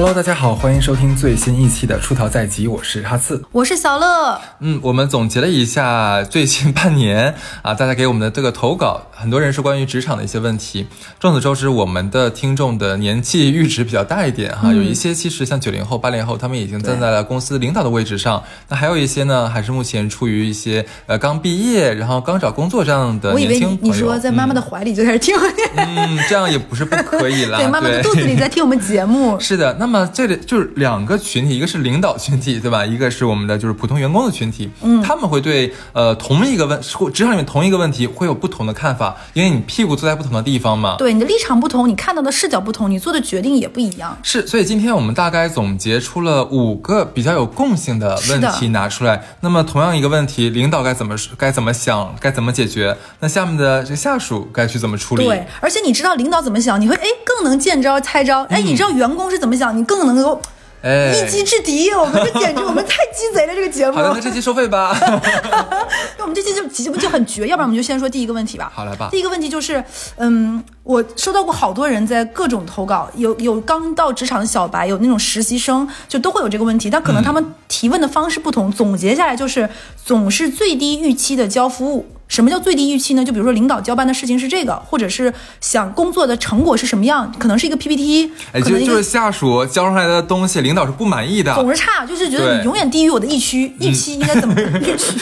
Hello，大家好，欢迎收听最新一期的《出逃在即》，我是哈刺，我是小乐。嗯，我们总结了一下最近半年啊，大家给我们的这个投稿，很多人是关于职场的一些问题。众所周知，我们的听众的年纪阈值比较大一点哈，有一些其实像九零后、八零后，他们已经站在了公司领导的位置上。那还有一些呢，还是目前处于一些呃刚毕业，然后刚找工作这样的年轻朋友。你说在妈妈的怀里就开始听，嗯，这样也不是不可以啦。对，妈妈的肚子里在听我们节目。是的。那么这里就是两个群体，一个是领导群体，对吧？一个是我们的就是普通员工的群体。嗯，他们会对呃同一个问职场里面同一个问题会有不同的看法，因为你屁股坐在不同的地方嘛。对，你的立场不同，你看到的视角不同，你做的决定也不一样。是，所以今天我们大概总结出了五个比较有共性的问题拿出来。那么同样一个问题，领导该怎么该怎么想，该怎么解决？那下面的这下属该去怎么处理？对，而且你知道领导怎么想，你会哎更能见招拆招。哎，你知道员工是怎么想？你更能够一击制敌，我们这简直我们太鸡贼了！这个节目。好的，那这期收费吧。那我们这期就节目就很绝，要不然我们就先说第一个问题吧。好来吧。第一个问题就是，嗯，我收到过好多人在各种投稿，有有刚到职场的小白，有那种实习生，就都会有这个问题。但可能他们提问的方式不同，总结下来就是总是最低预期的交服务。什么叫最低预期呢？就比如说领导交办的事情是这个，或者是想工作的成果是什么样，可能是一个 PPT，哎，就就是下属交上来的东西，领导是不满意的，总是差，就是觉得你永远低于我的预期，预期应该怎么预期，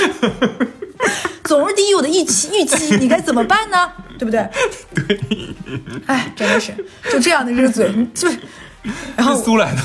总是低于我的预期，预期你该怎么办呢？对不对？对，哎，真的是就这样的这个嘴，就。然后苏来的，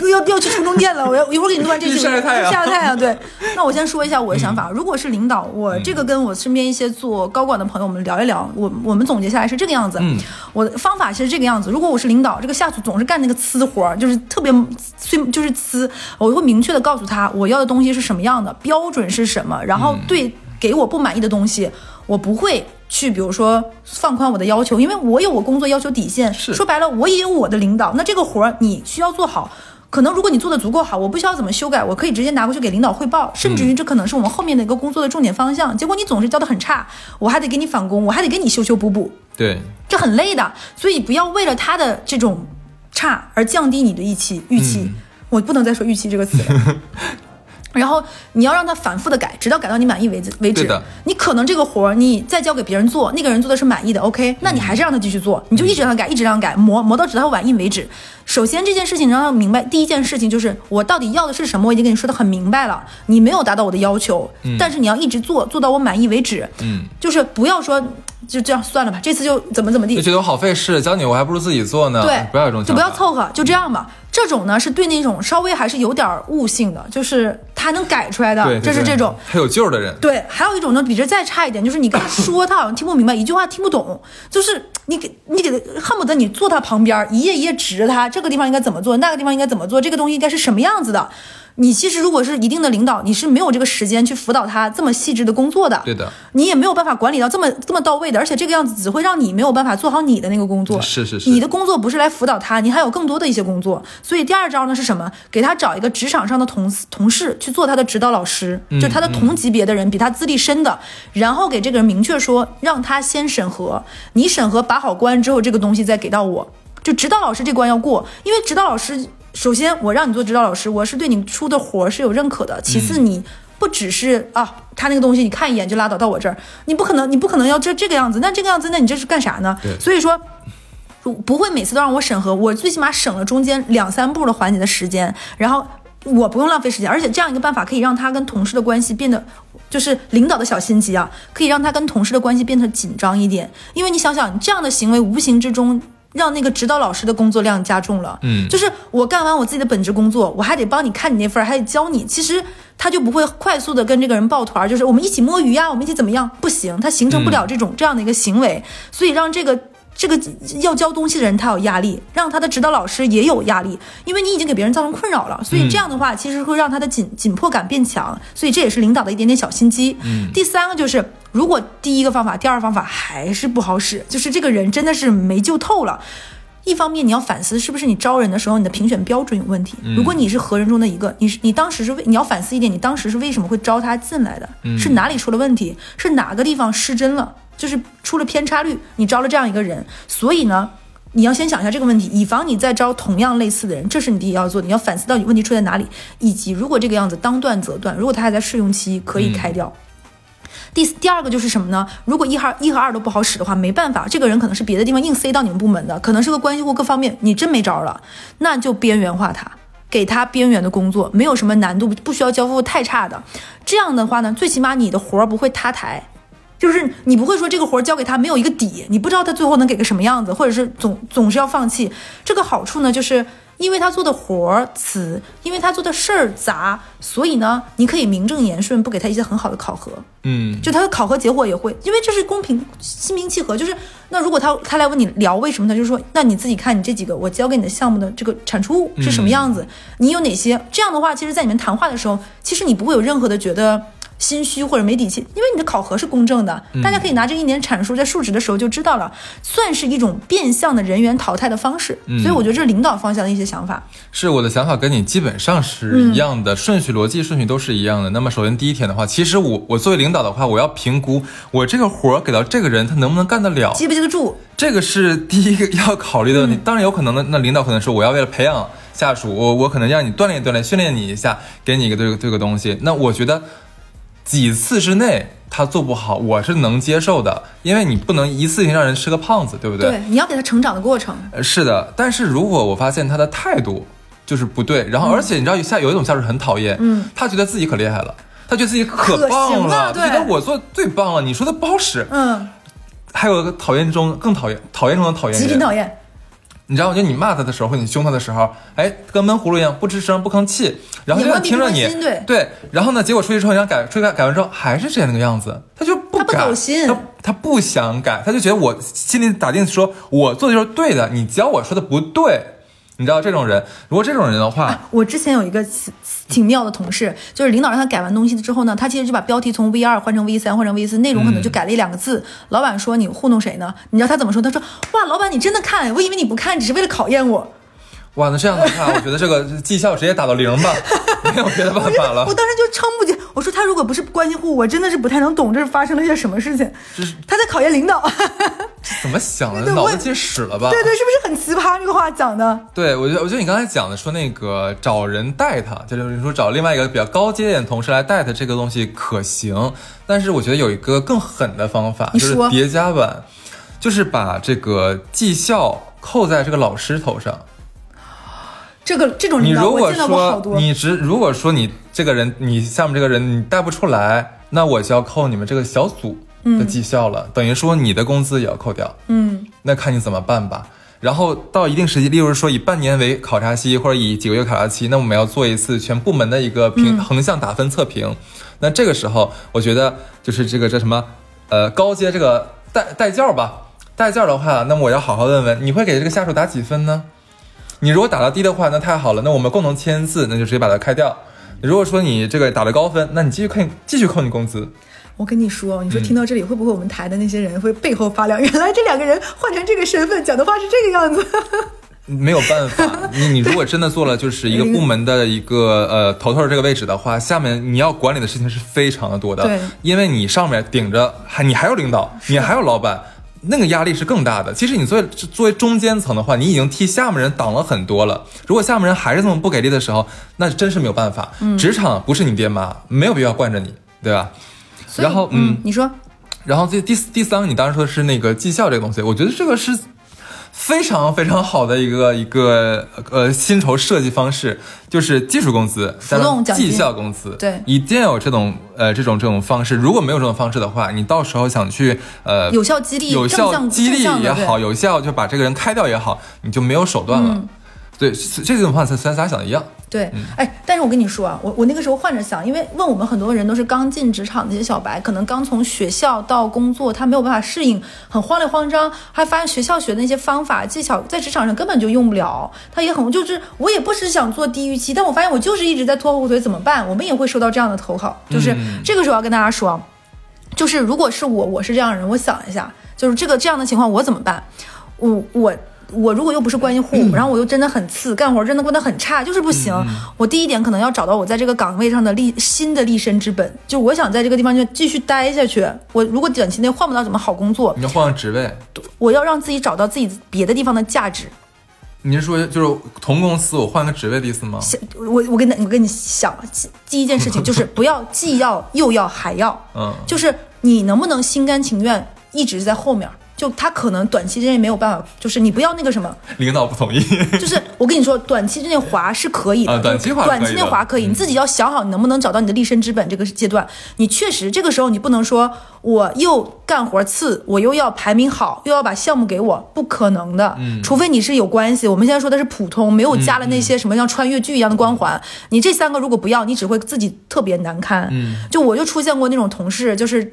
要要去充中电了。我要一会儿给你录完这期。晒太阳，晒太阳。对，那我先说一下我的想法。如果是领导，我这个跟我身边一些做高管的朋友们聊一聊。我我们总结下来是这个样子。嗯，我的方法其实这个样子。如果我是领导，这个下属总是干那个呲活，就是特别最，就是呲，我会明确的告诉他我要的东西是什么样的，标准是什么，然后对给我不满意的东西，我不会。去，比如说放宽我的要求，因为我有我工作要求底线。是说白了，我也有我的领导。那这个活儿你需要做好，可能如果你做的足够好，我不需要怎么修改，我可以直接拿过去给领导汇报，甚至于这可能是我们后面的一个工作的重点方向。结果你总是教的很差，我还得给你返工，我还得给你修修补补。对，这很累的。所以不要为了他的这种差而降低你的预期。预期，我不能再说预期这个词。然后你要让他反复的改，直到改到你满意为止为止。你可能这个活儿你再交给别人做，那个人做的是满意的，OK，那你还是让他继续做，你就一直让他改，一直让他改，磨磨到直到他满意为止。首先这件事情你让他明白，第一件事情就是我到底要的是什么，我已经跟你说的很明白了，你没有达到我的要求，但是你要一直做，做到我满意为止。嗯，就是不要说就这样算了吧，这次就怎么怎么地，就觉得我好费事，教你我还不如自己做呢。对，不要这种，就不要凑合，就这样吧。这种呢是对那种稍微还是有点悟性的，就是他能改出来的，这是这种还有救的人。对，还有一种呢比这再差一点，就是你跟他说他好像听不明白，一句话听不懂，就是你给你给他恨不得你坐他旁边一页一页指着他，这个地方应该怎么做，那个地方应该怎么做，这个东西应该是什么样子的。你其实如果是一定的领导，你是没有这个时间去辅导他这么细致的工作的。对的，你也没有办法管理到这么这么到位的，而且这个样子只会让你没有办法做好你的那个工作。是是是，你的工作不是来辅导他，你还有更多的一些工作。所以第二招呢是什么？给他找一个职场上的同同事去做他的指导老师，就他的同级别的人，比他资历深的，然后给这个人明确说，让他先审核，你审核把好关之后，这个东西再给到我，就指导老师这关要过，因为指导老师。首先，我让你做指导老师，我是对你出的活是有认可的。其次，你不只是啊，他那个东西你看一眼就拉倒，到我这儿，你不可能，你不可能要这这个样子。那这个样子，那你这是干啥呢？所以说，不会每次都让我审核，我最起码省了中间两三步的环节的时间，然后我不用浪费时间，而且这样一个办法可以让他跟同事的关系变得，就是领导的小心机啊，可以让他跟同事的关系变得紧张一点。因为你想想，这样的行为无形之中。让那个指导老师的工作量加重了，嗯，就是我干完我自己的本职工作，我还得帮你看你那份，还得教你，其实他就不会快速的跟这个人抱团，就是我们一起摸鱼呀，我们一起怎么样？不行，他形成不了这种这样的一个行为，所以让这个。这个要教东西的人他有压力，让他的指导老师也有压力，因为你已经给别人造成困扰了，所以这样的话其实会让他的紧紧迫感变强，所以这也是领导的一点点小心机。嗯，第三个就是，如果第一个方法、第二方法还是不好使，就是这个人真的是没救透了。一方面你要反思是不是你招人的时候你的评选标准有问题。如果你是合人中的一个，你是你当时是为你要反思一点，你当时是为什么会招他进来的？是哪里出了问题？是哪个地方失真了？就是出了偏差率，你招了这样一个人，所以呢，你要先想一下这个问题，以防你再招同样类似的人，这是你第一要做的。你要反思到底问题出在哪里，以及如果这个样子当断则断，如果他还在试用期，可以开掉。第第二个就是什么呢？如果一和一和二都不好使的话，没办法，这个人可能是别的地方硬塞到你们部门的，可能是个关系户，各方面你真没招了，那就边缘化他，给他边缘的工作，没有什么难度，不需要交付太差的。这样的话呢，最起码你的活儿不会塌台。就是你不会说这个活儿交给他没有一个底，你不知道他最后能给个什么样子，或者是总总是要放弃。这个好处呢，就是因为他做的活儿次，因为他做的事儿杂，所以呢，你可以名正言顺不给他一些很好的考核。嗯，就他的考核结果也会，因为这是公平、心平气和。就是那如果他他来问你聊为什么，他就说那你自己看你这几个我交给你的项目的这个产出物是什么样子，你有哪些？这样的话，其实在你们谈话的时候，其实你不会有任何的觉得。心虚或者没底气，因为你的考核是公正的，大家可以拿这一年阐述在述职的时候就知道了，算是一种变相的人员淘汰的方式。所以我觉得这是领导方向的一些想法。是我的想法跟你基本上是一样的，顺序逻辑顺序都是一样的。那么首先第一天的话，其实我我作为领导的话，我要评估我这个活儿给到这个人他能不能干得了，记不记得住，这个是第一个要考虑的问题。当然有可能的，那领导可能说我要为了培养下属，我我可能让你锻炼锻炼，训练你一下，给你一个这个这个东西。那我觉得。几次之内他做不好，我是能接受的，因为你不能一次性让人吃个胖子，对不对？对，你要给他成长的过程。是的，但是如果我发现他的态度就是不对，然后而且你知道下有一种下属很讨厌，嗯，他觉得自己可厉害了，他觉得自己可棒了，觉得我做最棒了，你说的不好使，嗯。还有个讨厌中更讨厌，讨厌中的讨厌，极品讨厌。你知道，就你骂他的时候，或者你凶他的时候，哎，跟闷葫芦一样，不吱声，不吭气，然后就听着你，对，然后呢，结果出去之后，你想改，出去改改完之后，还是之前那个样子，他就不改，他他不想改，他就觉得我心里打定说，我做的就是对的，你教我说的不对。你知道这种人，如果这种人的话，我之前有一个挺妙的同事，就是领导让他改完东西之后呢，他其实就把标题从 V 二换成 V 三，换成 V 四，内容可能就改了一两个字。老板说你糊弄谁呢？你知道他怎么说？他说哇，老板你真的看，我以为你不看，只是为了考验我。哇，那这样的话，我觉得这个绩效直接打到零吧，没有别的办法了。我当时就撑不起，我说他如果不是关系户，我真的是不太能懂这是发生了些什么事情。就是他在考验领导，怎么想的？脑子进屎了吧？对对，是不是很奇葩？这个话讲的。对，我觉得我觉得你刚才讲的说那个找人带他，就是你说找另外一个比较高阶点同事来带他，这个东西可行。但是我觉得有一个更狠的方法，就是叠加版，就是把这个绩效扣在这个老师头上。这个这种领导我见到过好多。你只如果说你这个人，你下面这个人你带不出来，那我就要扣你们这个小组的绩效了，等于说你的工资也要扣掉。嗯，那看你怎么办吧。然后到一定时期，例如说以半年为考察期，或者以几个月考察期，那我们要做一次全部门的一个评横向打分测评。那这个时候，我觉得就是这个叫什么，呃，高阶这个带带教吧，带教的话，那么我要好好问问，你会给这个下属打几分呢？你如果打到低的话，那太好了，那我们共同签字，那就直接把它开掉。如果说你这个打了高分，那你继续扣，继续扣你工资。我跟你说，你说听到这里会不会我们台的那些人会背后发凉？原来这两个人换成这个身份讲的话是这个样子。没有办法，你你如果真的做了就是一个部门的一个呃头头这个位置的话，下面你要管理的事情是非常的多的。对，因为你上面顶着还你还有领导，你还有老板。那个压力是更大的。其实你作为作为中间层的话，你已经替下面人挡了很多了。如果下面人还是这么不给力的时候，那真是没有办法。职场不是你爹妈，没有必要惯着你，对吧？然后，嗯，你说，然后这第第三个，你当时说的是那个绩效这个东西，我觉得这个是。非常非常好的一个一个呃薪酬设计方式，就是技术工资加上绩效工资，对，一定要有这种呃这种这种方式。如果没有这种方式的话，你到时候想去呃有效激励、有效激励也好，有效就把这个人开掉也好，你就没有手段了。对，这种方式，咱咱俩想的一样。对，哎，但是我跟你说啊，我我那个时候换着想，因为问我们很多人都是刚进职场那些小白，可能刚从学校到工作，他没有办法适应，很慌里慌张，还发现学校学的那些方法技巧在职场上根本就用不了，他也很就是我也不是想做低预期，但我发现我就是一直在拖后腿，怎么办？我们也会收到这样的投稿，就是这个时候要跟大家说，就是如果是我，我是这样的人，我想一下，就是这个这样的情况我怎么办？我我。我如果又不是关系户，然后我又真的很次，干活真的过得很差，就是不行。我第一点可能要找到我在这个岗位上的立新的立身之本，就我想在这个地方就继续待下去。我如果短期内换不到什么好工作，你要换个职位，我要让自己找到自己别的地方的价值。你是说就是同公司我换个职位的意思吗？想我我跟你我跟你想第一件事情 就是不要既要又要还要，嗯，就是你能不能心甘情愿一直在后面。就他可能短期之内没有办法，就是你不要那个什么，领导不同意。就是我跟你说，短期之内滑是可以的，短期滑短期内滑可以，你自己要想好你能不能找到你的立身之本。这个阶段，你确实这个时候你不能说我又干活次，我又要排名好，又要把项目给我，不可能的。嗯，除非你是有关系。我们现在说的是普通，没有加了那些什么像穿越剧一样的光环。你这三个如果不要，你只会自己特别难堪。嗯，就我就出现过那种同事，就是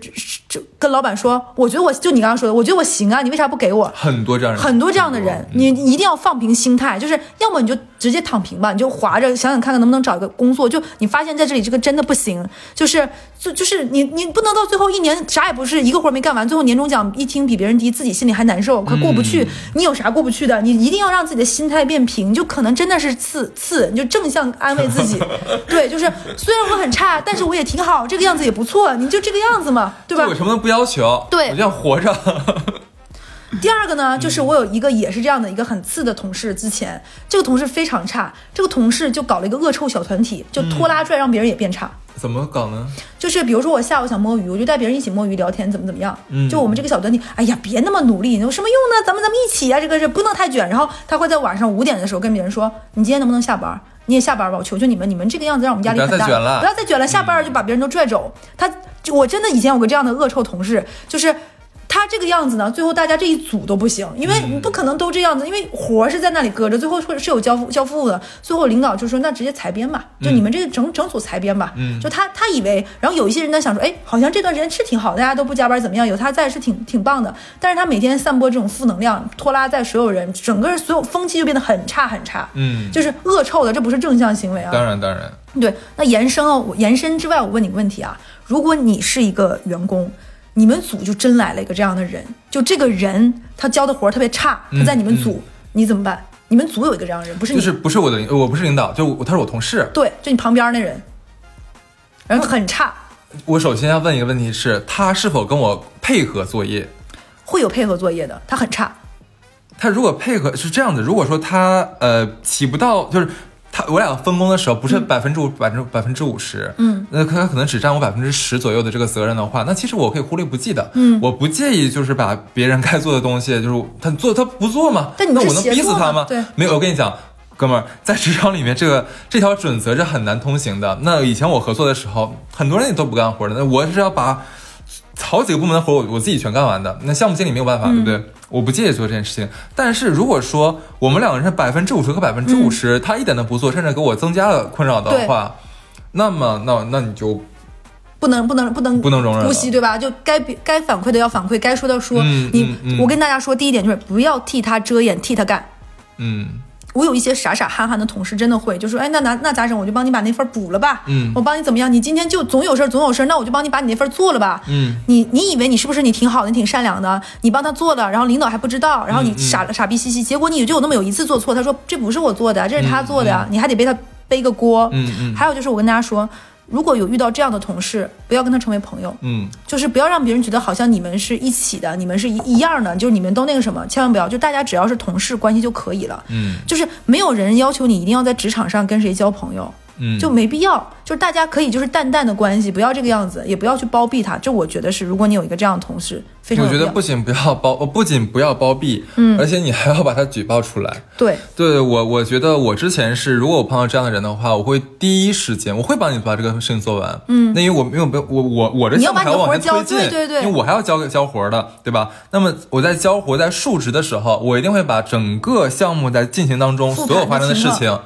就跟老板说，我觉得我就你刚刚说的，我觉得我行啊，你为啥不给我？很多这样人，很多这样的人，你一定要放平心态，就是要么你就直接躺平吧，你就划着想想看看能不能找一个工作。就你发现在这里这个真的不行，就是就就是你你不能到最后一年啥也不是，一个活没干完，最后年终奖一听比别人低，自己心里还难受，快过不去。你有啥过不去的？你一定要让自己的心态变平，就可能真的是次次，你就正向安慰自己。对，就是虽然我很差，但是我也挺好，这个样子也不错，你就这个样子嘛，对吧？我什么都不要求，对我就想活着。第二个呢，就是我有一个也是这样的一个很次的同事，之前这个同事非常差，这个同事就搞了一个恶臭小团体，就拖拉拽让别人也变差。怎么搞呢？就是比如说我下午想摸鱼，我就带别人一起摸鱼聊天，怎么怎么样。嗯，就我们这个小团体，哎呀，别那么努力，有什么用呢？咱们咱们一起啊，这个是不能太卷。然后他会在晚上五点的时候跟别人说：“你今天能不能下班？你也下班吧，我求求你们，你们这个样子让我们压力很大，不要再卷了，不要再卷了，下班就把别人都拽走。”他，我真的以前有个这样的恶臭同事，就是。他这个样子呢，最后大家这一组都不行，因为你不可能都这样子，因为活是在那里搁着，最后会是有交付交付的。最后领导就说：“那直接裁编吧，就你们这个整整组裁编吧。”嗯，就他他以为，然后有一些人呢想说：“哎，好像这段时间是挺好，大家都不加班怎么样？有他在是挺挺棒的。”但是他每天散播这种负能量，拖拉在所有人，整个所有风气就变得很差很差。嗯，就是恶臭的，这不是正向行为啊。当然当然。对，那延伸哦，延伸之外，我问你个问题啊，如果你是一个员工。你们组就真来了一个这样的人，就这个人他交的活特别差，他在你们组，你怎么办？你们组有一个这样的人，不是就是不是我的，我不是领导，就他是我同事，对，就你旁边那人，然后很差。我首先要问一个问题是，他是否跟我配合作业？会有配合作业的，他很差。他如果配合是这样的，如果说他呃起不到就是。他我俩分工的时候不是百分之五百分之百分之五十，嗯，那他可能只占我百分之十左右的这个责任的话，那其实我可以忽略不计的，嗯，我不介意就是把别人该做的东西，就是他做他不做嘛，但那我能逼死他吗？对，没有，我跟你讲，哥们儿，在职场里面这个这条准则是很难通行的。那以前我合作的时候，很多人也都不干活的，那我是要把好几个部门的活我我自己全干完的，那项目经理没有办法，对不对？我不介意做这件事情，但是如果说我们两个人百分之五十和百分之五十，他一点都不做，甚至给我增加了困扰的话，那么那那你就不能不能不能不能容忍呼吸，对吧？就该该反馈的要反馈，该说的说。你我跟大家说，第一点就是不要替他遮掩，替他干。嗯。我有一些傻傻憨憨的同事，真的会就说，哎，那那那咋整？我就帮你把那份补了吧。嗯，我帮你怎么样？你今天就总有事儿，总有事儿，那我就帮你把你那份做了吧。嗯，你你以为你是不是你挺好的，你挺善良的？你帮他做了，然后领导还不知道，然后你傻傻逼兮兮，结果你就有那么有一次做错，他说这不是我做的，这是他做的呀，你还得背他背个锅。嗯嗯。还有就是我跟大家说。如果有遇到这样的同事，不要跟他成为朋友。嗯，就是不要让别人觉得好像你们是一起的，你们是一一样的，就是你们都那个什么，千万不要，就大家只要是同事关系就可以了。嗯，就是没有人要求你一定要在职场上跟谁交朋友。嗯，就没必要，就是大家可以就是淡淡的关系，不要这个样子，也不要去包庇他。这我觉得是，如果你有一个这样的同事，非常我觉得不仅不要包，不仅不要包庇，嗯，而且你还要把他举报出来。对，对我我觉得我之前是，如果我碰到这样的人的话，我会第一时间我会帮你把这个事情做完。嗯，那因为我没有我我我这项目还要往前推进，对对对，因为我还要交给交活的，对吧？那么我在交活在述职的时候，我一定会把整个项目在进行当中所有发生的事情。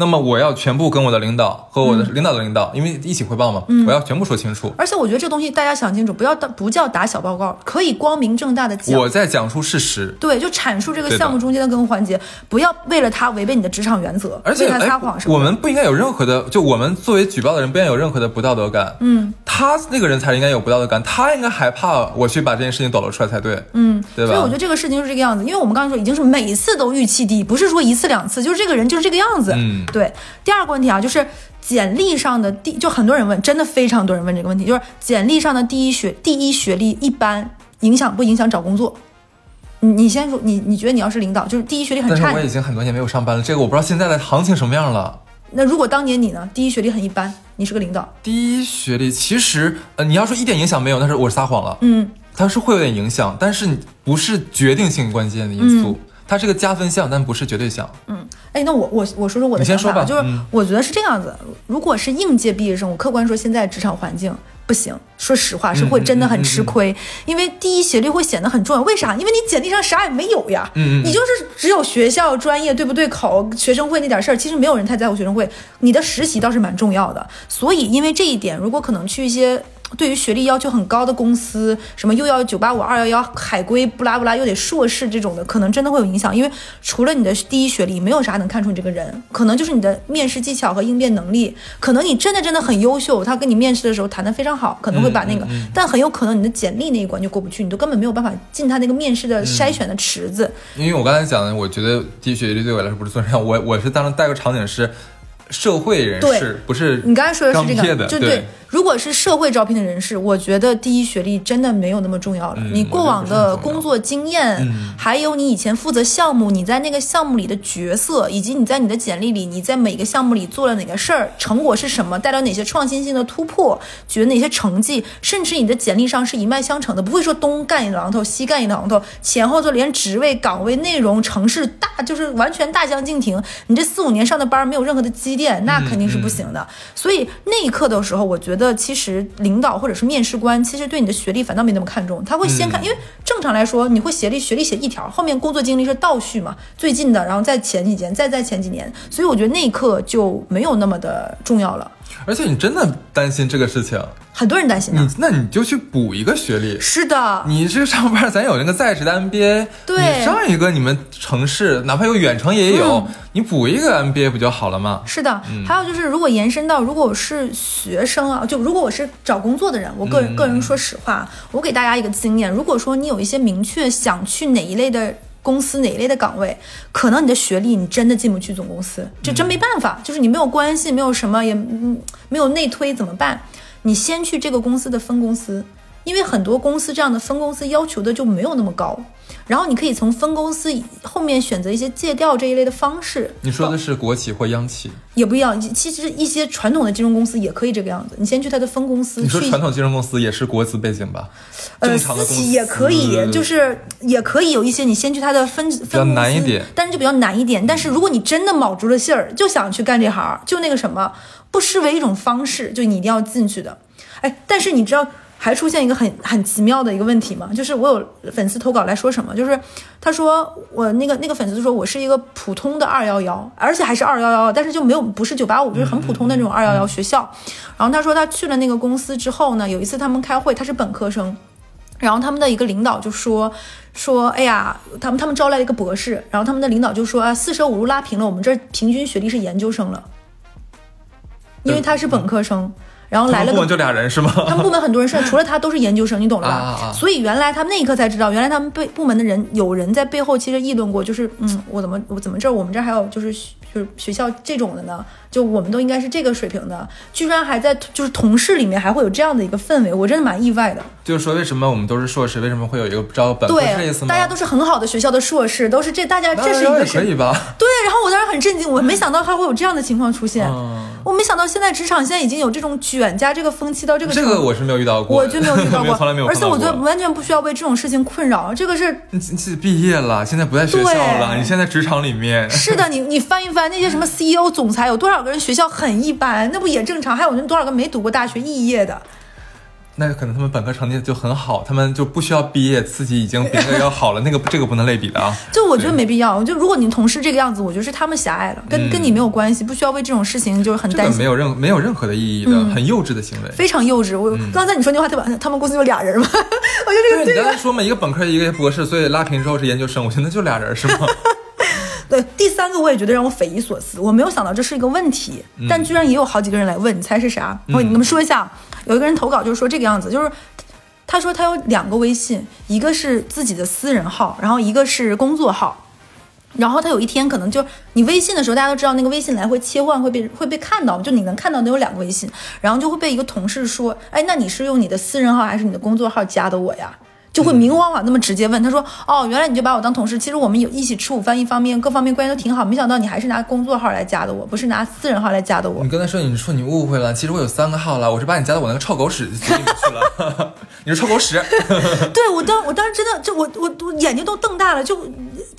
那么我要全部跟我的领导和我的领导的领导，因为一起汇报嘛，我要全部说清楚。而且我觉得这东西大家想清楚，不要打不叫打小报告，可以光明正大的讲。我在讲述事实，对，就阐述这个项目中间的各个环节，不要为了他违背你的职场原则，而且撒哎谎什么的。我们不应该有任何的，就我们作为举报的人，不应该有任何的不道德感。嗯他那个人才应该有不道德感，他应该害怕我去把这件事情抖露出来才对，嗯，对吧？所以我觉得这个事情就是这个样子，因为我们刚才说已经是每次都预期低，不是说一次两次，就是这个人就是这个样子。嗯对。第二个问题啊，就是简历上的第，就很多人问，真的非常多人问这个问题，就是简历上的第一学第一学历一般影响不影响找工作？你你先说，你你觉得你要是领导，就是第一学历很差但是我，已经很多年没有上班了，这个我不知道现在的行情什么样了。那如果当年你呢，第一学历很一般，你是个领导，第一学历其实，呃，你要说一点影响没有，那是我撒谎了。嗯，它是会有点影响，但是不是决定性关键的因素。它是个加分项，但不是绝对项。嗯哎，那我我我说说我的想法啊，就是说吧嗯我觉得是这样子，如果是应届毕业生，我客观说现在职场环境不行，说实话是会真的很吃亏，因为第一学历会显得很重要。为啥？因为你简历上啥也没有呀，嗯嗯嗯你就是只有学校专业对不对口、学生会那点事儿，其实没有人太在乎学生会。你的实习倒是蛮重要的，所以因为这一点，如果可能去一些。对于学历要求很高的公司，什么又要九八五、二幺幺、海归，不拉不拉，又得硕士这种的，可能真的会有影响。因为除了你的第一学历，没有啥能看出你这个人，可能就是你的面试技巧和应变能力。可能你真的真的很优秀，他跟你面试的时候谈的非常好，可能会把那个，但很有可能你的简历那一关就过不去，你都根本没有办法进他那个面试的筛选的池子。因为我刚才讲的，我觉得第一学历对我来说不是最重要。我我是当时带个场景是社会人对士，不是你刚才说的是这个，就对。如果是社会招聘的人士，我觉得第一学历真的没有那么重要了。嗯你过往的工作经验，嗯还有你以前负责项目，你在那个项目里的角色，以及你在你的简历里，你在每个项目里做了哪个事儿，成果是什么，带来哪些创新性的突破，取得哪些成绩，甚至你的简历上是一脉相承的，不会说东干一榔头，西干一榔头，前后就连职位、岗位、内容、城市大就是完全大相径庭。你这四五年上的班没有任何的积淀，那肯定是不行的。所以那一刻的时候，我觉得其实领导或者是面试官，其实对你的学历反倒没那么看重，他会先看，因为正常来说，你会学历学历写一条，后面工作经历是倒叙嘛，最近的，然后再前几年，再在前几年，所以我觉得那一刻就没有那么的重要了。而且你真的担心这个事情，很多人担心的。你，那你就去补一个学历。是的，你这上班咱有那个在职的 MBA，对。你上一个你们城市哪怕有远程也有，嗯。你补一个 MBA 不就好了吗？是的，还有就是，如果延伸到，如果我是学生啊，就如果我是找工作的人，我个人、个人说实话，我给大家一个经验，如果说你有一些明确想去哪一类的。公司哪一类的岗位，可能你的学历你真的进不去总公司，这真没办法，就是你没有关系，没有什么，也嗯没有内推怎么办？你先去这个公司的分公司，因为很多公司这样的分公司要求的就没有那么高，然后你可以从分公司后面选择一些借调这一类的方式。你说的是国企或央企？也不一样，其实一些传统的金融公司也可以这个样子。你先去他的分公司你说，传统金融公司也是国资背景吧？呃，私企也可以，就是也可以有一些你先去他的分分较公司难一点但是就比较难一点。但是如果你真的卯足了劲儿，就想去干这行，就那个什么，不失为一种方式，就你一定要进去的。哎，但是你知道。还出现一个很很奇妙的一个问题嘛？就是我有粉丝投稿来说什么，就是他说我那个那个粉丝说我是一个普通的二幺幺，而且还是二幺幺，但是就没有不是九八五，就是很普通的那种二幺幺学校。然后他说他去了那个公司之后呢，有一次他们开会，他是本科生，然后他们的一个领导就说说，哎呀，他们他们招来了一个博士，然后他们的领导就说啊，四舍五入拉平了，我们这平均学历是研究生了，因为他是本科生，然后来了个他们部门就俩人是吗？他们部门很多人是除了他都是研究生，你懂了吧？啊啊啊所以原来他们那一刻才知道，原来他们背部门的人有人在背后其实议论过，就是嗯，我怎么我怎么这儿我们这儿还有就是就是学校这种的呢？就我们都应该是这个水平的，居然还在就是同事里面还会有这样的一个氛围，我真的蛮意外的。就是说，为什么我们都是硕士，为什么会有一个招本科是这意思对，吗？大家都是很好的学校的硕士，都是这大家这是一个是可以吧？对，然后我当时很震惊，我没想到还会有这样的情况出现。嗯我没想到现在职场现在已经有这种卷加这个风气到这个程度。这个我是没有遇到过，我就没有遇到 过，从来没有而且。我觉得完全不需要为这种事情困扰，这个是你你毕业了，现在不在学校了，对你现在职场里面，是的，你你翻一翻那些什么 CEO、总裁，有多少个人学校很一般，那不也正常？还有那多少个没读过大学肄业的？那可能他们本科成绩就很好，他们就不需要毕业，自己已经比那个要好了，那个这个不能类比的啊。就我觉得没必要。就如果你同事这个样子，我觉得是他们狭隘了，跟跟你没有关系，不需要为这种事情就是很担心。没有任没有任何的意义的，很幼稚的行为，非常幼稚。我刚才你说那话，他们他们公司就俩人吗？我觉得这个。你刚才说嘛，一个本科，一个博士，所以拉平之后是研究生，我现在就俩人是吗？对，第三个我也觉得让我匪夷所思，我没有想到这是一个问题，但居然也有好几个人来问，你猜是啥？我跟你们说一下，有一个人投稿就是说这个样子，就是他说他有两个微信，一个是自己的私人号，然后一个是工作号，然后他有一天可能就你微信的时候，大家都知道那个微信来回切换会被会被看到，就你能看到的有两个微信，然后就会被一个同事说，哎，那你是用你的私人号还是你的工作号加的我呀？就会明明晃晃那么直接问他说：“哦，原来你就把我当同事。其实我们有一起吃午饭，一方面各方面关系都挺好。没想到你还是拿工作号来加的我，不是拿私人号来加的我。”你刚才说你说你误会了，其实我有三个号了，我是把你加到我那个臭狗屎里去了。你是臭狗屎？对我当我当时真的就我我我眼睛都瞪大了，就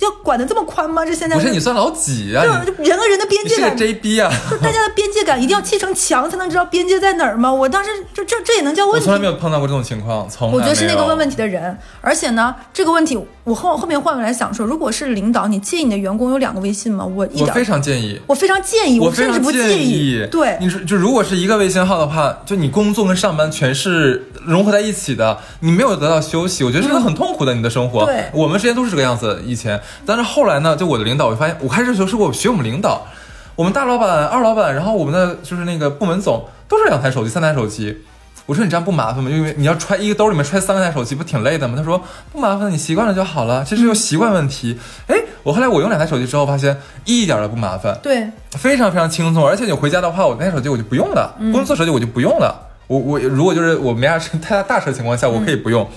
要管的这么宽吗？这现在不是你算老几啊？就人和人的边界感，JB 啊！就大家的边界感 一定要砌成墙才能知道边界在哪儿吗？我当时就这这也能叫问题？我从来没有碰到过这种情况，从我觉得是那个问问题的人，而且呢。这个问题，我后后面换过来想说，如果是领导，你介意你的员工有两个微信吗？我一点非常介意，我非常建议，我甚至不介意。对，你说就如果是一个微信号的话，就你工作跟上班全是融合在一起的，你没有得到休息，我觉得这个很痛苦的。你的生活，对，我们之间都是这个样子。以前，但是后来呢，就我的领导，我发现我开始的时候是我学我们领导，我们大老板、二老板，然后我们的就是那个部门总，都是两台手机、三台手机。我说你这样不麻烦吗？因为你要揣一个兜里面揣三台手机，不挺累的吗？他说不麻烦，你习惯了就好了。这是有习惯问题。哎，我后来我用两台手机之后，发现一点都不麻烦，对，非常非常轻松。而且你回家的话，我那台手机我就不用了，工作手机我就不用了。我我如果就是我没啥事太大大事的情况下，我可以不用，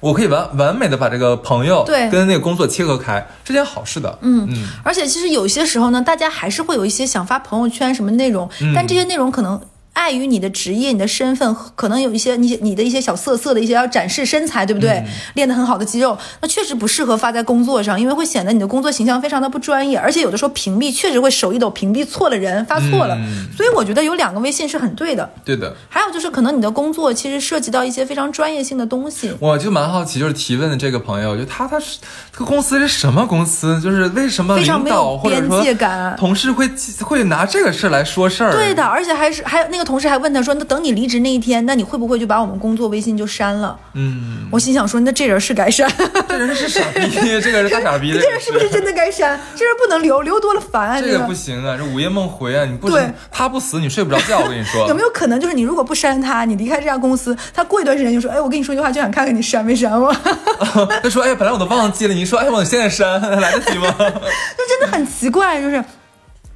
我可以完完美的把这个朋友对跟那个工作切割开，这件好事的。嗯嗯。而且其实有些时候呢，大家还是会有一些想发朋友圈什么内容，但这些内容可能。碍于你的职业、你的身份，可能有一些你你的一些小色色的一些要展示身材，对不对？练得很好的肌肉，那确实不适合发在工作上，因为会显得你的工作形象非常的不专业，而且有的时候屏蔽确实会手一抖屏蔽错了人，发错了。所以我觉得有两个微信是很对的。对的。还有就是可能你的工作其实涉及到一些非常专业性的东西。我就蛮好奇，就是提问的这个朋友，就他他是这个公司是什么公司？就是为什么领导或者说同事会会拿这个事来说事儿？对的，而且还是还有那个同事还问他说。那等你离职那一天，那你会不会就把我们工作微信就删了？嗯，我心想说，那这人是该删，这人是傻逼，这个人大傻逼，这人是不是真的该删？这人不能留，留多了烦啊！这个不行啊，这午夜梦回啊！你不他不死，你睡不着觉。我跟你说，有没有可能就是你如果不删他，你离开这家公司，他过一段时间就说，哎，我跟你说一句话，就想看看你删没删我。他说，哎，本来我都忘记了，你说，哎，我现在删来得及吗？就真的很奇怪，就是。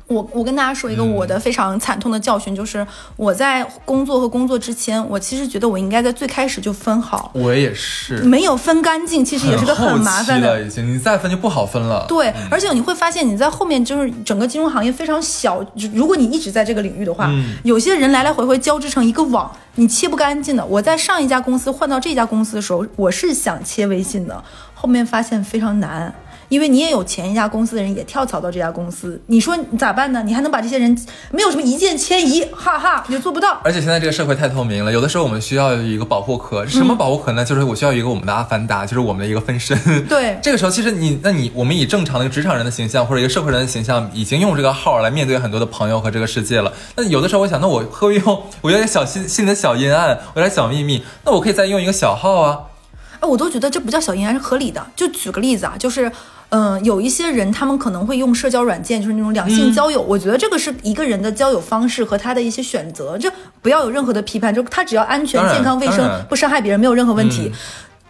我我跟大家说一个我的非常惨痛的教训，就是我在工作和工作之前，我其实觉得我应该在最开始就分好。我也是，没有分干净，其实也是个很麻烦的。已经，你再分就不好分了。对，而且你会发现你在后面就是整个金融行业非常小，如果你一直在这个领域的话，有些人来来回回交织成一个网，你切不干净的。我在上一家公司换到这家公司的时候，我是想切微信的，后面发现非常难。因为你也有前一家公司的人也跳槽到这家公司，你说你咋办呢？你还能把这些人没有什么一键迁移，哈哈，你就做不到。而且现在这个社会太透明了，有的时候我们需要一个保护壳，什么保护壳呢？就是我需要一个我们的阿凡达，就是我们的一个分身。对，这个时候其实你，那你我们以正常的一个职场人的形象或者一个社会人的形象，已经用这个号来面对很多的朋友和这个世界了。那有的时候我想，那我会用我有点小心心里的小阴暗，有点小秘密，那我可以再用一个小号啊。哎，我都觉得这不叫小阴暗，是合理的。就举个例子啊，就是。嗯，有一些人，他们可能会用社交软件，就是那种两性交友。我觉得这个是一个人的交友方式和他的一些选择，就不要有任何的批判，就他只要安全、健康、卫生，不伤害别人，没有任何问题。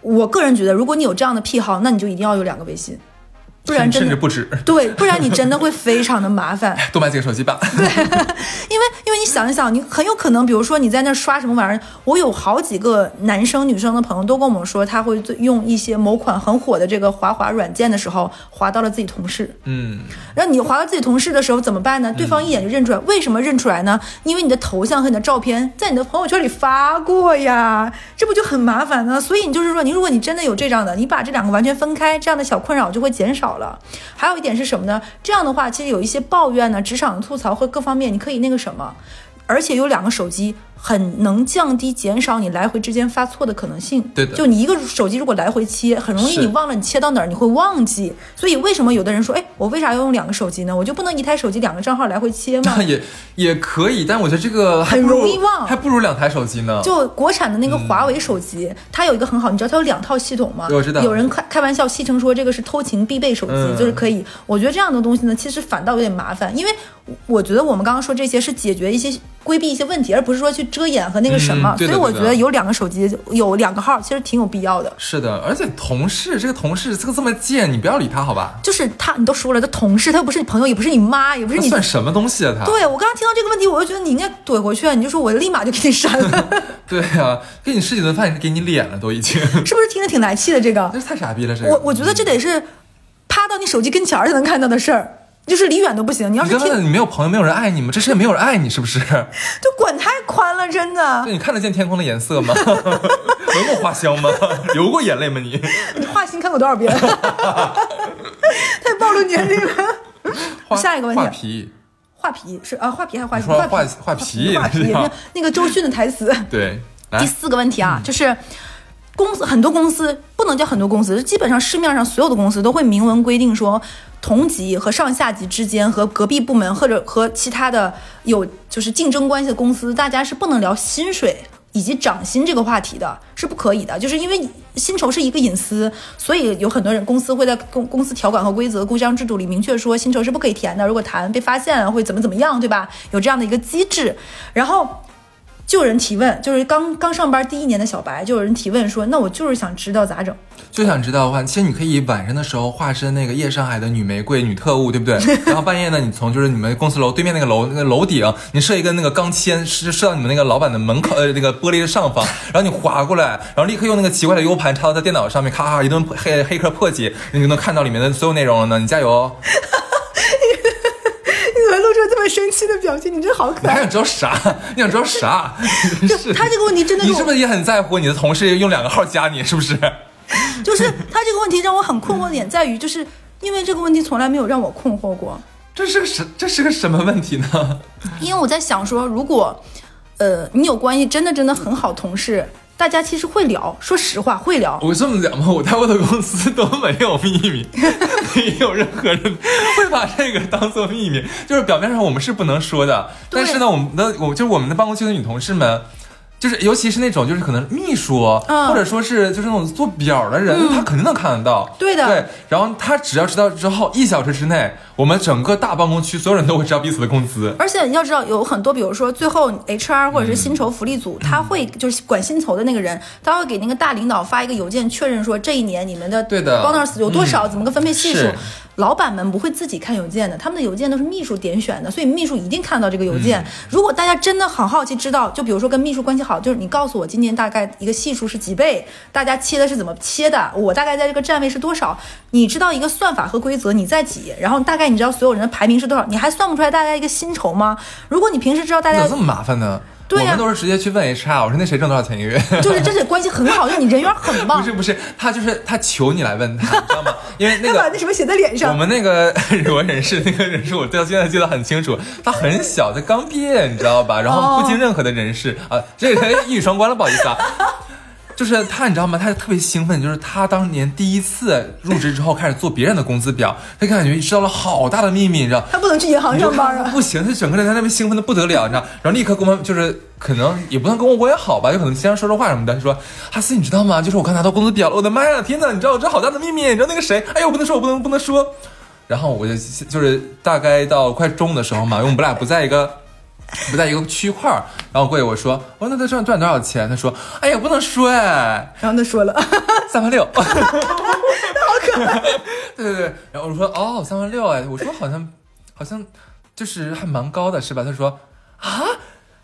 我个人觉得，如果你有这样的癖好，那你就一定要有两个微信。不然甚至不止 对，不然你真的会非常的麻烦。多买几个手机吧。对，因为因为你想一想，你很有可能，比如说你在那刷什么玩意儿，我有好几个男生女生的朋友都跟我们说，他会用一些某款很火的这个滑滑软件的时候，滑到了自己同事。嗯，然后你滑到自己同事的时候怎么办呢？对方一眼就认出来，为什么认出来呢？因为你的头像和你的照片在你的朋友圈里发过呀，这不就很麻烦呢？所以你就是说，你如果你真的有这样的，你把这两个完全分开，这样的小困扰就会减少。好了，还有一点是什么呢？这样的话，其实有一些抱怨呢，职场的吐槽和各方面，你可以那个什么，而且有两个手机很能降低、减少你来回之间发错的可能性。对的就你一个手机如果来回切，很容易你忘了你切到哪儿，你会忘记。所以为什么有的人说，哎，我为啥要用两个手机呢？我就不能一台手机两个账号来回切吗？也也可以，但我觉得这个很容易忘还不如两台手机呢。就国产的那个华为手机，它有一个很好，你知道它有两套系统吗？我知道有人开开玩笑戏称说这个是偷情必备手机，嗯就是可以。我觉得这样的东西呢，其实反倒有点麻烦，因为我觉得我们刚刚说这些是解决一些规避一些问题，而不是说去遮掩和那个什么。嗯所以我觉得有两个手机，有两个号，其实挺有必要的。是的，而且同事这个同事这个这么贱，你不要理他好吧？就是他，你都说了，他同事，他又不是你朋友，也不是你妈，也不是你。他算什么东西啊他？对我刚刚听到这个问题，我就觉得你应该怼回去，你就说我立马就给你删了，对呀、给你吃几顿饭，给你脸了都已经，是不是听着挺来气的？这个真是太傻逼了。这个我我觉得这得是趴到你手机跟前儿才能看到的事儿，就是离远都不行。你要是听，你刚才你没有朋友，没有人爱你吗？这世界没有人爱你，是不是？就管太宽了，真的。对，你看得见天空的颜色吗？闻过花香吗？流过眼泪吗你？你画心看过多少遍？太暴露年龄了。下一个问题画皮，画皮是啊，画皮还是画皮？画画画皮画皮。那个周迅的台词。对，第四个问题啊，就是公司很多公司不能叫很多公司，基本上市面上所有的公司都会明文规定说，同级和上下级之间和隔壁部门或者和其他的有就是竞争关系的公司，大家是不能聊薪水。以及涨薪这个话题的是不可以的，就是因为薪酬是一个隐私，所以有很多人公司会在公公司条款和规则、规章制度里明确说薪酬是不可以填的，如果谈被发现了会怎么怎么样，对吧？有这样的一个机制，然后就有人提问，就是刚刚上班第一年的小白，就有人提问说：“那我就是想知道咋整。就想知道的话，其实你可以晚上的时候化身那个夜上海的女玫瑰、女特务，对不对？然后半夜呢，你从就是你们公司楼对面那个楼那个楼顶，你设一个那个钢钎，射射到你们那个老板的门口呃那个玻璃的上方，然后你划过来，然后立刻用那个奇怪的 U 盘插到他电脑上面，咔咔一顿黑黑客破解，你就能看到里面的所有内容了呢。你加油哦！”生气的表情？你真好可爱。你还想知道啥？你想知道啥？真 是他这个问题真的是你是不是也很在乎你的同事用两个号加你？是不是？就是他这个问题让我很困惑的点在于，就是因为这个问题从来没有让我困惑过。这是个什这是个什么问题呢？因为我在想说，如果呃你有关系真的真的很好同事，大家其实会聊，说实话会聊。我这么讲吧，我在我的公司都没有秘密，没有任何人会把这个当做秘密。就是表面上我们是不能说的，但是呢，我们的我就是我们的办公区的女同事们。就是，尤其是那种就是可能秘书，嗯或者说是就是那种做表的人，他肯定能看得到。对的对。然后他只要知道之后，一小时之内，我们整个大办公区所有人都会知道彼此的工资。而且你要知道，有很多，比如说最后 HR 或者是薪酬福利嗯组，他会就是管薪酬的那个人，他会给那个大领导发一个邮件，确认说这一年你们的对的 bonus 有多少，怎么个分配系数是。老板们不会自己看邮件的，他们的邮件都是秘书点选的，所以秘书一定看到这个邮件。嗯如果大家真的很好奇知道，就比如说跟秘书关系好，就是你告诉我今年大概一个系数是几倍，大家切的是怎么切的，我大概在这个站位是多少，你知道一个算法和规则你在几，然后大概你知道所有人的排名是多少，你还算不出来大家一个薪酬吗？如果你平时知道大家怎么这么麻烦呢？对呀我们都是直接去问 HR，我说那谁挣多少钱一个月？就是这是关系很好，就是你人缘很 不是，不是，他就是他求你来问他，你知道吗？因为那个他把那什么写在脸上我。们那个语文人事那个人事，我到现在记得很清楚，他很小，他刚毕业，你知道吧？然后不经任何的人事、啊，这个一语双关了，不好意思啊。就是他，你知道吗？他特别兴奋，就是他当年第一次入职之后开始做别人的工资表，他感觉知道了好大的秘密，你知道。他不能去银行上班啊！不行，他整个人在那边兴奋的不得了，你知道，然后立刻跟我们就是可能也不能跟我关系好吧，有可能经常说说话什么的，说哈斯你知道吗？就是我刚拿到工资表了，我的妈呀，天哪，你知道我这好大的秘密，你知道那个谁？哎呦，我不能说，我不能不能说。然后我就就是大概到快中午的时候嘛，因为我们俩不在一个。不在一个区块儿，然后过去我说，我说那他赚赚多少钱？他说，哎呀，不能说哎，然后他说了，三万六，好可爱。对对对，然后我说哦，三万六哎，我说好像好像就是还蛮高的是吧？他说啊。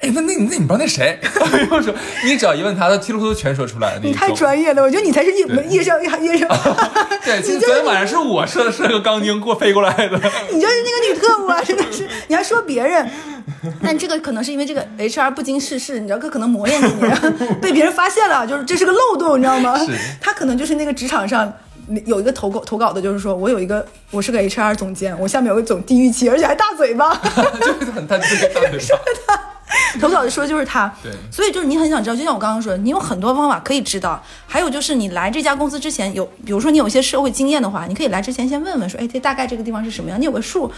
哎，那那那你不知道那谁？我说你只要一问他，他稀里糊涂全说出来了你太。专业了，我觉得你才是夜对夜上夜上，对，其实你昨天晚上是我射的是那个钢筋过飞过来的。你就是那个女特务啊！真的是，你还说别人，但这个可能是因为这个 HR 不经世事，你知道，他可能磨练几年，被别人发现了，就是这是个漏洞，你知道吗是？他可能就是那个职场上。有一个投稿投稿的，就是说我有一个，我是个 HR 总监，我下面有个总地狱期，而且还大嘴巴。就是很他这个大嘴巴。投稿的说就是他。对所以就是你很想知道，就像我刚刚说的，你有很多方法可以知道。还有就是你来这家公司之前有，比如说你有一些社会经验的话，你可以来之前先问问说，哎，这大概这个地方是什么样，你有个数。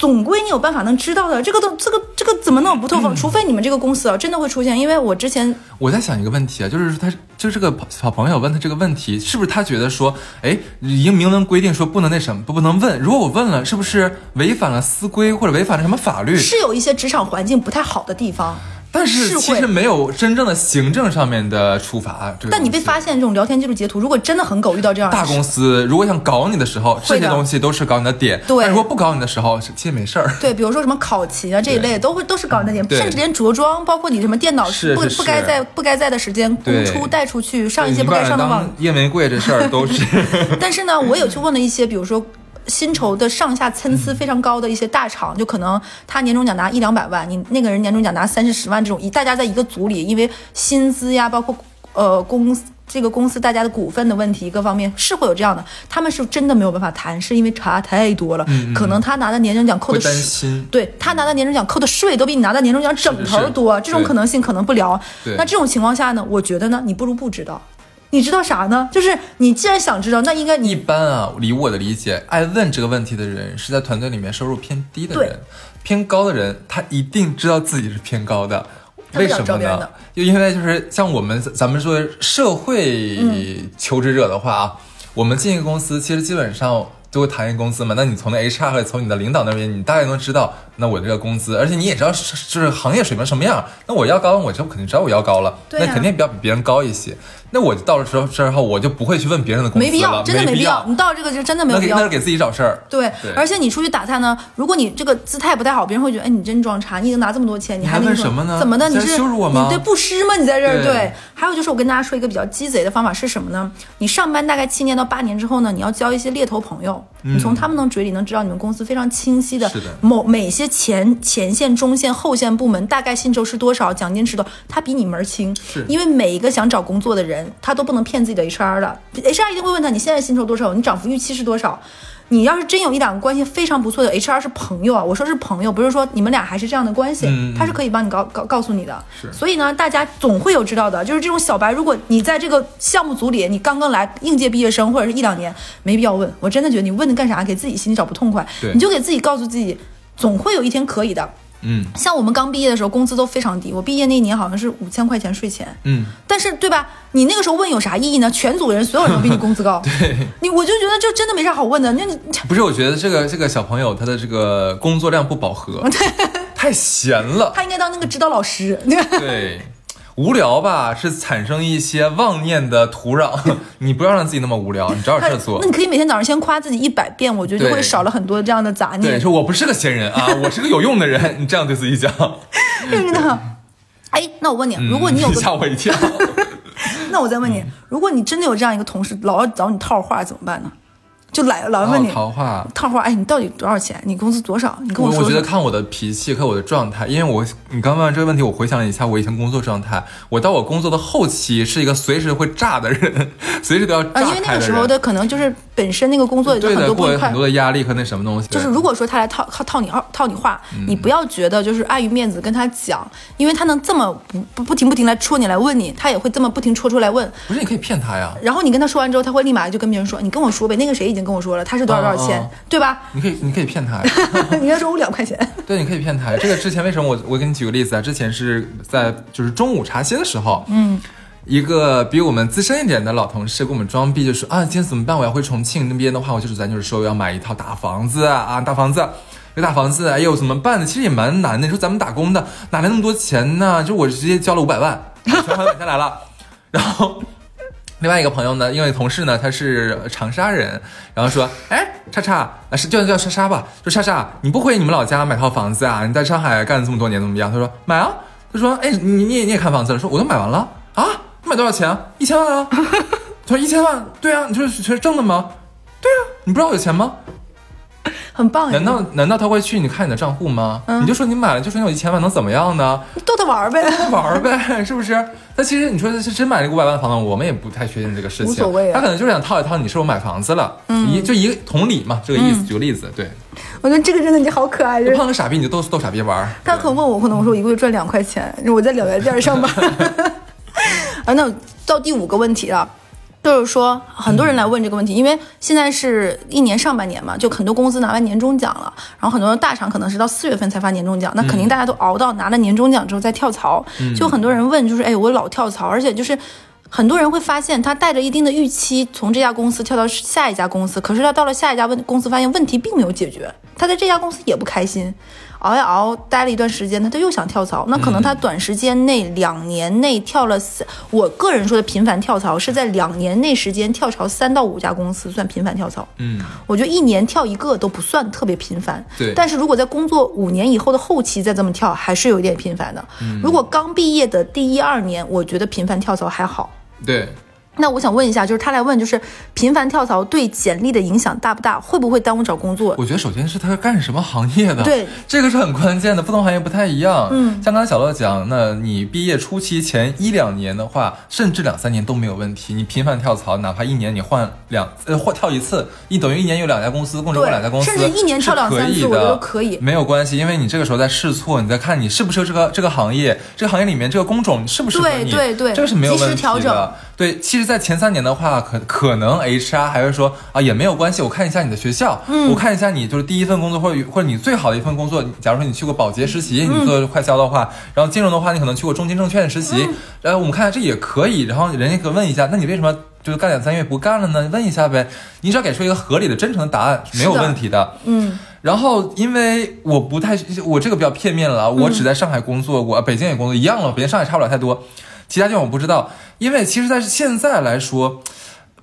总归你有办法能知道的，这个都这个这个怎么能不透风？除非你们这个公司啊真的会出现，因为我之前我在想一个问题啊，就是他就是这个小朋友问他这个问题，是不是他觉得说，哎，已经明文规定说不能那什么，不不能问。如果我问了，是不是违反了司规或者违反了什么法律？是有一些职场环境不太好的地方。但是其实没有真正的行政上面的处罚。这个但你被发现这种聊天记录截图，如果真的很狗，遇到这样的大公司如果想搞你的时候，这些东西都是搞你的点。对但如果不搞你的时候，其实没事儿。对，比如说什么考勤啊这一类，都会都是搞你的点，甚至连着装，包括你什么电脑不是是不该在不该在的时间对公出带出去，上一些不该上的网夜玫瑰这事儿都是。但是呢，我有去问了一些，比如说薪酬的上下参差非常高的一些大厂，就可能他年终奖拿一两百万，你那个人年终奖拿三四十万，这种一大家在一个组里，因为薪资呀，包括呃公。这个公司大家的股份的问题，各方面是会有这样的，他们是真的没有办法谈，是因为差太多了。可能他拿的年终奖扣的税，担心。对他拿的年终奖扣的税都比你拿的年终奖整头多，是这种可能性可能不聊。对那这种情况下呢，我觉得呢，你不如不知道。你知道啥呢？就是你既然想知道，那应该一般啊，以我的理解，爱问这个问题的人是在团队里面收入偏低的对人，偏高的人他一定知道自己是偏高的。为什么呢？就因为就是像我们咱们说社会嗯求职者的话啊，我们进一个公司，其实基本上都会谈一个工资嘛。那你从那 HR 或者从你的领导那边，你大概能知道，那我这个工资，而且你也知道是就是行业水平什么样。那我要高，我就肯定知道我要高了，那肯定要比别人高一些。那我就到了时候之后，我就不会去问别人的工资了，没必要，真的没必要。你到这个就真的没有必要那是。给自己找事儿。对对，而且你出去打探呢，如果你这个姿态不太好，别人会觉得，哎，你真装叉，你已经拿这么多钱，你还那个问什么呢怎么的？你是羞辱我吗你对不施吗？你在这儿对对。还有就是我跟大家说一个比较鸡贼的方法是什么呢？你上班大概七年到八年之后呢，你要交一些猎头朋友，你从他们的嘴里能知道你们公司非常清晰的某每些前前线、中线、后线部门大概薪酬是多少，奖金是多少，他比你门儿清。是因为每一个想找工作的人，他都不能骗自己的 HR 的，HR 一定会问他你现在薪酬多少，你涨幅预期是多少。你要是真有一两个关系非常不错的 HR 是朋友啊，我说是朋友，不是说你们俩还是这样的关系，他是可以帮你告告告诉你的。所以呢，大家总会有知道的，就是这种小白，如果你在这个项目组里，你刚刚来应届毕业生或者是一两年，没必要问。我真的觉得你问干啥，给自己心里找不痛快，你就给自己告诉自己，总会有一天可以的。嗯像我们刚毕业的时候，工资都非常低，我毕业那一年好像是五千块钱税前。嗯，但是对吧？你那个时候问有啥意义呢？全组人所有人都比你工资高，对你我就觉得这真的没啥好问的。那你 不是，我觉得这个这个小朋友他的这个工作量不饱和，太闲了，他应该当那个指导老师。对。无聊吧，是产生一些妄念的土壤。你不要让自己那么无聊，你找点事做那。你可以每天早上先夸自己一百遍，我觉得就会少了很多这样的杂对，念。说我不是个闲人啊，我是个有用的人。你这样对自己讲，真的。哎，那我问你，如果你有嗯个，吓我一跳。那我再问你，如果你真的有这样一个同事，老要找你套话怎么办呢？就来老问你哦桃花，套话，哎，你到底多少钱？你工资多少？你跟我我觉得。看我的脾气和我的状态，因为我你刚问完这个问题，我回想了一下我以前工作状态，我到我工作的后期是一个随时会炸的人，随时都要啊，炸因为那。个时候的可能就是本身那个工作有对的，很多很，多的压力和那什么东西。就是如果说他来套套套你套套你话，你不要觉得就是碍于面子跟他讲，因为他能这么不不不停不停来戳你来问你，他也会这么不停戳出来问。不是你可以骗他呀，然后你跟他说完之后，他会立马就跟别人说：“你跟我说呗，那个谁已经跟我说了，他是多少多少钱，对吧你可以你可以骗他呀。”你跟他说我两块钱，对，你可以骗他。这个之前为什么我我给你举个例子啊？之前是在就是中午茶歇的时候，嗯，一个比我们资深一点的老同事给我们装逼，就说啊，今天怎么办？我要回重庆那边的话，我就是咱就是说要买一套大房子啊，啊大房子。这大房子，哎呦，怎么办呢？其实也蛮难的。你说咱们打工的哪来那么多钱呢？就我直接交了五百万，全款买下来了。然后另外一个朋友呢，因为同事呢他是长沙人，然后说，哎，叉叉啊是叫叫莎莎吧，说莎莎，你不回你们老家买套房子啊？你在上海干了这么多年怎么样？他说买啊，他说，哎，你你也你也看房子了？说我都买完了啊，买多少钱啊？一千万啊？他说一千万，对啊，你说是是挣的吗？对啊，你不知道我有钱吗？很棒。难道难道他会去你看你的账户吗？你就说你买了，就说你有一千万，能怎么样呢？逗他玩呗，逗他玩呗，是不是？那其实你说是真买了一个五百万的房子，我们也不太确定这个事情。无所谓，他可能就是想套一套，你是不是买房子了？一就一个同理嘛，这个意思。举个例子，对。我觉得这个真的你好可爱，就碰个傻逼你就逗逗傻逼玩。他可能问我，可能我说我一个月赚两块钱，我在两元店上班。啊，那到第五个问题了。就是说，很多人来问这个问题，因为现在是一年上半年嘛，就很多公司拿完年终奖了，然后很多大厂可能是到四月份才发年终奖，那肯定大家都熬到拿了年终奖之后再跳槽。就很多人问，就是哎，我老跳槽，而且就是很多人会发现，他带着一定的预期从这家公司跳到下一家公司，可是他到了下一家问公司，发现问题并没有解决，他在这家公司也不开心。熬一熬，待了一段时间，他他又想跳槽。那可能他短时间内两年内跳了三，我个人说的频繁跳槽是在两年内时间跳槽三到五家公司算频繁跳槽。嗯，我觉得一年跳一个都不算特别频繁。对，但是如果在工作五年以后的后期再这么跳，还是有一点频繁的。嗯如果刚毕业的第一二年，我觉得频繁跳槽还好。对。那我想问一下，就是他来问，就是频繁跳槽对简历的影响大不大？会不会耽误找工作？我觉得首先是他干什么行业的，对，这个是很关键的，不同行业不太一样。嗯，像刚才小乐讲，那你毕业初期前一两年的话，甚至两三年都没有问题。你频繁跳槽，哪怕一年你换两呃换跳一次，你等于一年有两家公司，共换两家公司，甚至一年跳两三次，我觉得可以，没有关系，因为你这个时候在试错，你在看你适不适合这个这个行业，这个行业里面这个工种适不适合你，对对对，这个是没有问题的。对，其实，在前三年的话，可可能 HR 还会说啊，也没有关系。我看一下你的学校，我看一下你就是第一份工作，或者或者你最好的一份工作。假如说你去过保洁实习，你做快销的话，然后金融的话，你可能去过中金证券实习。然后我们看这也可以。然后人家可问一下，那你为什么就是干两三月不干了呢？问一下呗。你只要给出一个合理的、真诚的答案，没有问题的。嗯。然后，因为我不太，我这个比较片面了。我只在上海工作过，北京也工作一样了，北京上海差不了太多。其他地方我不知道，因为其实，在现在来说，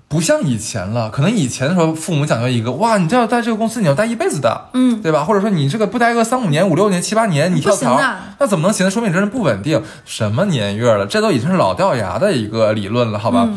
不像以前了。可能以前的时候，父母讲究一个，哇，你这要在这个公司，你要待一辈子的，嗯，对吧？或者说你这个不待个三五年、五六年、七八年，你跳槽，那怎么能行？说明你这人不稳定。什么年月了？这都已经是老掉牙的一个理论了，好吧？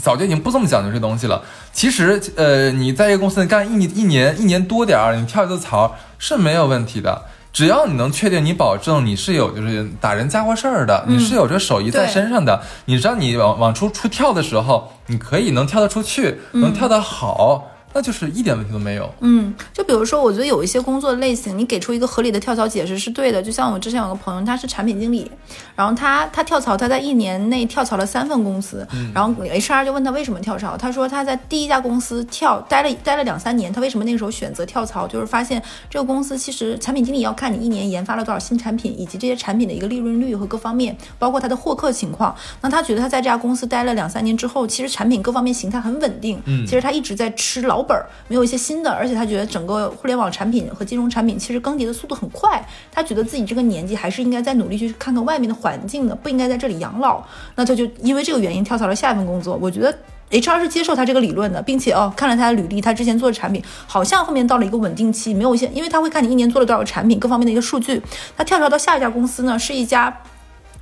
早就已经不这么讲究这东西了。其实，呃，你在一个公司干一一年、一年多点儿，你跳一次槽是没有问题的。只要你能确定，你保证你是有就是打人家伙事儿的，你是有这手艺在身上的，你知道你往往出出跳的时候，你可以能跳得出去，能跳得好。那就是一点问题都没有。嗯，就比如说，我觉得有一些工作类型，你给出一个合理的跳槽解释是对的。就像我之前有个朋友，他是产品经理，然后他他跳槽，他在一年内跳槽了三份公司，然后 HR 就问他为什么跳槽，他说他在第一家公司跳待了待了两三年，他为什么那个时候选择跳槽，就是发现这个公司其实产品经理要看你一年研发了多少新产品，以及这些产品的一个利润率和各方面，包括他的获客情况。那他觉得他在这家公司待了两三年之后，其实产品各方面形态很稳定，嗯，其实他一直在吃老老本儿，没有一些。新的，而且他觉得整个互联网产品和金融产品其实更迭的速度很快，他觉得自己这个年纪还是应该再努力去看看外面的环境的，不应该在这里养老。那他就因为这个原因跳槽了下一份工作。我觉得 HR 是接受他这个理论的，并且哦，看了他的履历，他之前做的产品好像后面到了一个稳定期，没有一些，因为他会看你一年做了多少产品，各方面的一个数据。他跳槽到下一家公司呢，是一家。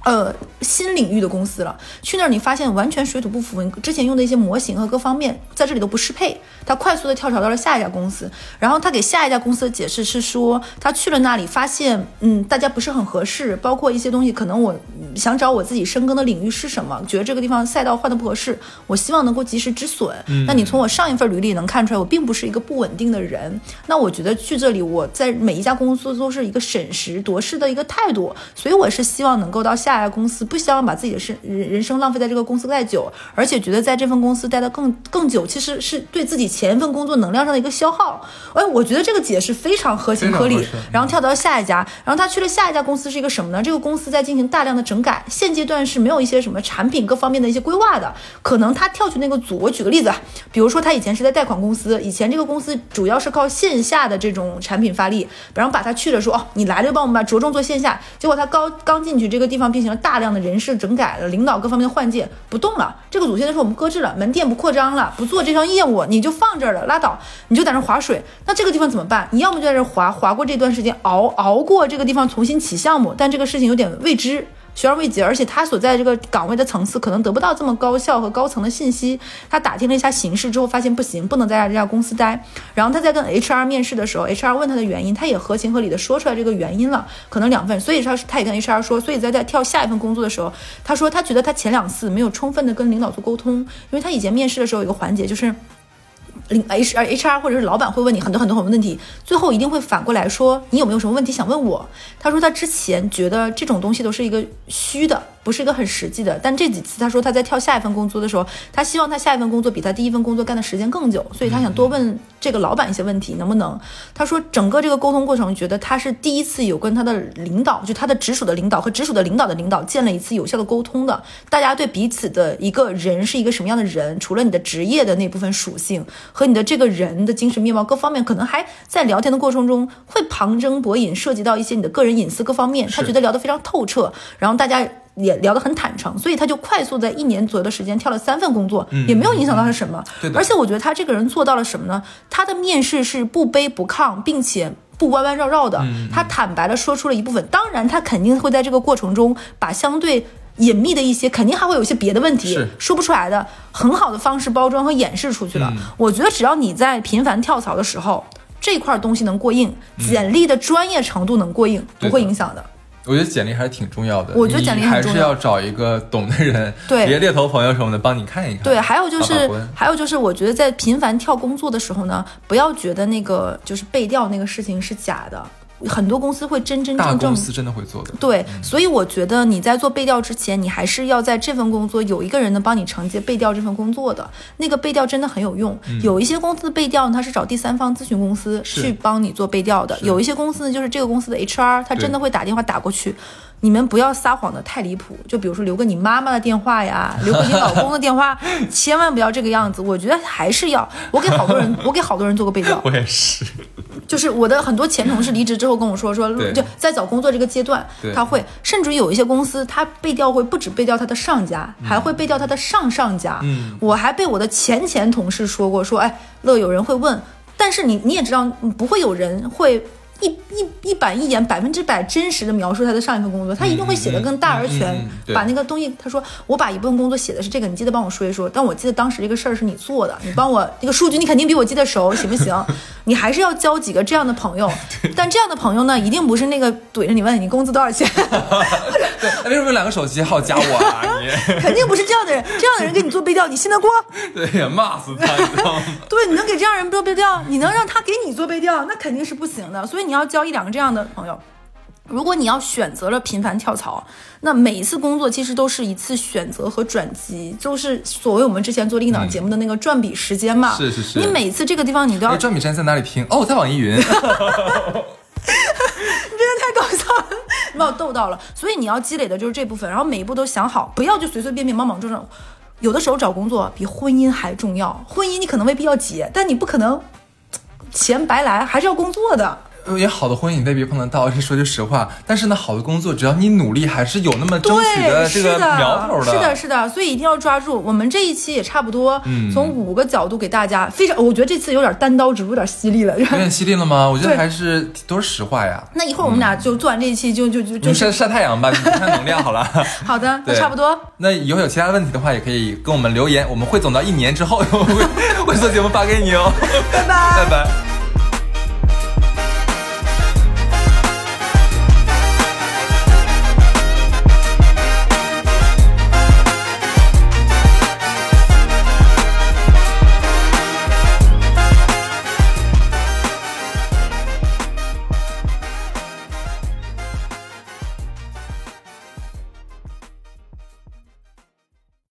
呃，新领域的公司了，去那儿你发现完全水土不服，你之前用的一些模型和各方面在这里都不适配。他快速的跳槽到了下一家公司，然后他给下一家公司的解释是说，他去了那里发现，嗯，大家不是很合适，包括一些东西，可能我想找我自己深耕的领域是什么，觉得这个地方赛道换的不合适，我希望能够及时止损。那你从我上一份履历能看出来，我并不是一个不稳定的人。那我觉得去这里，我在每一家公司都是一个审时度势的一个态度，所以我是希望能够到下。家公司不希望把自己的生人人生浪费在这个公司太久，而且觉得在这份公司待得更更久，其实是对自己前一份工作能量上的一个消耗。哎，我觉得这个解释非常合情合理。然后跳到下一家，然后他去了下一家公司是一个什么呢？这个公司在进行大量的整改，现阶段是没有一些什么产品各方面的一些规划的。可能他跳去那个组，我举个例子，比如说他以前是在贷款公司，以前这个公司主要是靠线下的这种产品发力，然后把他去了说哦，你来了就帮我们把着重做线下。结果他刚刚进去这个地方，进行了大量的人事整改了，领导各方面的换届不动了。这个组现在是我们搁置了，门店不扩张了，不做这项业务，你就放这儿了，拉倒，你就在那划水。那这个地方怎么办？你要么就在这划划过这段时间，熬熬过这个地方，重新起项目。但这个事情有点未知。悬而未决，而且他所在这个岗位的层次可能得不到这么高效和高层的信息。他打听了一下形势之后，发现不行，不能在这家公司待。然后他在跟 HR 面试的时候，HR 问他的原因，他也合情合理的说出来这个原因了，可能两份。所以他他也跟 HR 说，所以在在跳下一份工作的时候，他说他觉得他前两次没有充分的跟领导做沟通，因为他以前面试的时候有一个环节就是。领 H R H R 或者是老板会问你很多很多很多问题，最后一定会反过来说你有没有什么问题想问我？他说他之前觉得这种东西都是一个虚的。不是一个很实际的，但这几次他说他在跳下一份工作的时候，他希望他下一份工作比他第一份工作干的时间更久，所以他想多问这个老板一些问题，能不能？他说整个这个沟通过程，觉得他是第一次有跟他的领导，就他的直属的领导和直属的领导的领导建了一次有效的沟通的，大家对彼此的一个人是一个什么样的人，除了你的职业的那部分属性和你的这个人的精神面貌各方面，可能还在聊天的过程中会旁征博引，涉及到一些你的个人隐私各方面，他觉得聊得非常透彻，然后大家。也聊得很坦诚，所以他就快速在一年左右的时间跳了三份工作，也没有影响到他什么。而且我觉得他这个人做到了什么呢？他的面试是不卑不亢，并且不弯弯绕绕的。他坦白的说出了一部分，当然他肯定会在这个过程中把相对隐秘的一些，肯定还会有一些别的问题说不出来的，很好的方式包装和掩饰出去了。我觉得只要你在频繁跳槽的时候，这块东西能过硬，简历的专业程度能过硬，不会影响的。我觉得简历还是挺重要的。我觉得简历还是要找一个懂的人，对，别猎头朋友什么的帮你看一看。对，还有就是，还有就是，我觉得在频繁跳工作的时候呢，不要觉得那个就是背调那个事情是假的。很多公司会真真正正，公司真的会做的。对，所以我觉得你在做背调之前，你还是要在这份工作有一个人能帮你承接背调这份工作的。那个背调真的很有用。有一些公司背调，呢，他是找第三方咨询公司去帮你做背调的。有一些公司呢，就是这个公司的 HR，他真的会打电话打过去。你们不要撒谎的太离谱，就比如说留个你妈妈的电话呀，留个你老公的电话，千万不要这个样子。我觉得还是要，我给好多人，我给好多人做过背调。我也是。就是我的很多前同事离职之后跟我说，说就在找工作这个阶段，他会甚至于有一些公司，他背调会不止背调他的上家，还会背调他的上上家。嗯，我还被我的前前同事说过，说哎，乐有人会问，但是你你也知道，不会有人会。一一一板一眼，百分之百真实的描述他的上一份工作，他一定会写的更大而全，把那个东西，他说我把一部分工作写的是这个，你记得帮我说一说。但我记得当时这个事儿是你做的，你帮我那个数据，你肯定比我记得熟，行不行？你还是要交几个这样的朋友，但这样的朋友呢，一定不是那个怼着你问你工资多少钱。对，为什么有两个手机号加我啊？你肯定不是这样的人，这样的人给你做背调，你信得过？对呀，骂死他！对，你能给这样人做背调，你能让他给你做背调，那肯定是不行的。所以。你要交一两个这样的朋友，如果你要选择了频繁跳槽，那每一次工作其实都是一次选择和转机，就是所谓我们之前做另一档节目的那个转笔时间嘛。是是是。你每次这个地方你都要转笔时间在哪里听？哦，在网易云。你真的太搞笑了，你把我逗到了。所以你要积累的就是这部分，然后每一步都想好，不要就随随便便莽莽撞撞。有的时候找工作比婚姻还重要，婚姻你可能未必要结，但你不可能钱白来，还是要工作的。也好的婚姻你未必碰得到，这说句实话。但是呢，好的工作，只要你努力，还是有那么争取的这个苗头的。是的，是的，所以一定要抓住。我们这一期也差不多，从五个角度给大家非常，我觉得这次有点单刀直入，有点犀利了。有点犀利了吗？我觉得还是都是实话呀。那一会儿我们俩就做完这一期，就就就就晒晒太阳吧，补充能量好了。好的，那差不多。那以后有其他问题的话，也可以跟我们留言，我们汇总到一年之后，会会做节目发给你哦。拜拜，拜拜。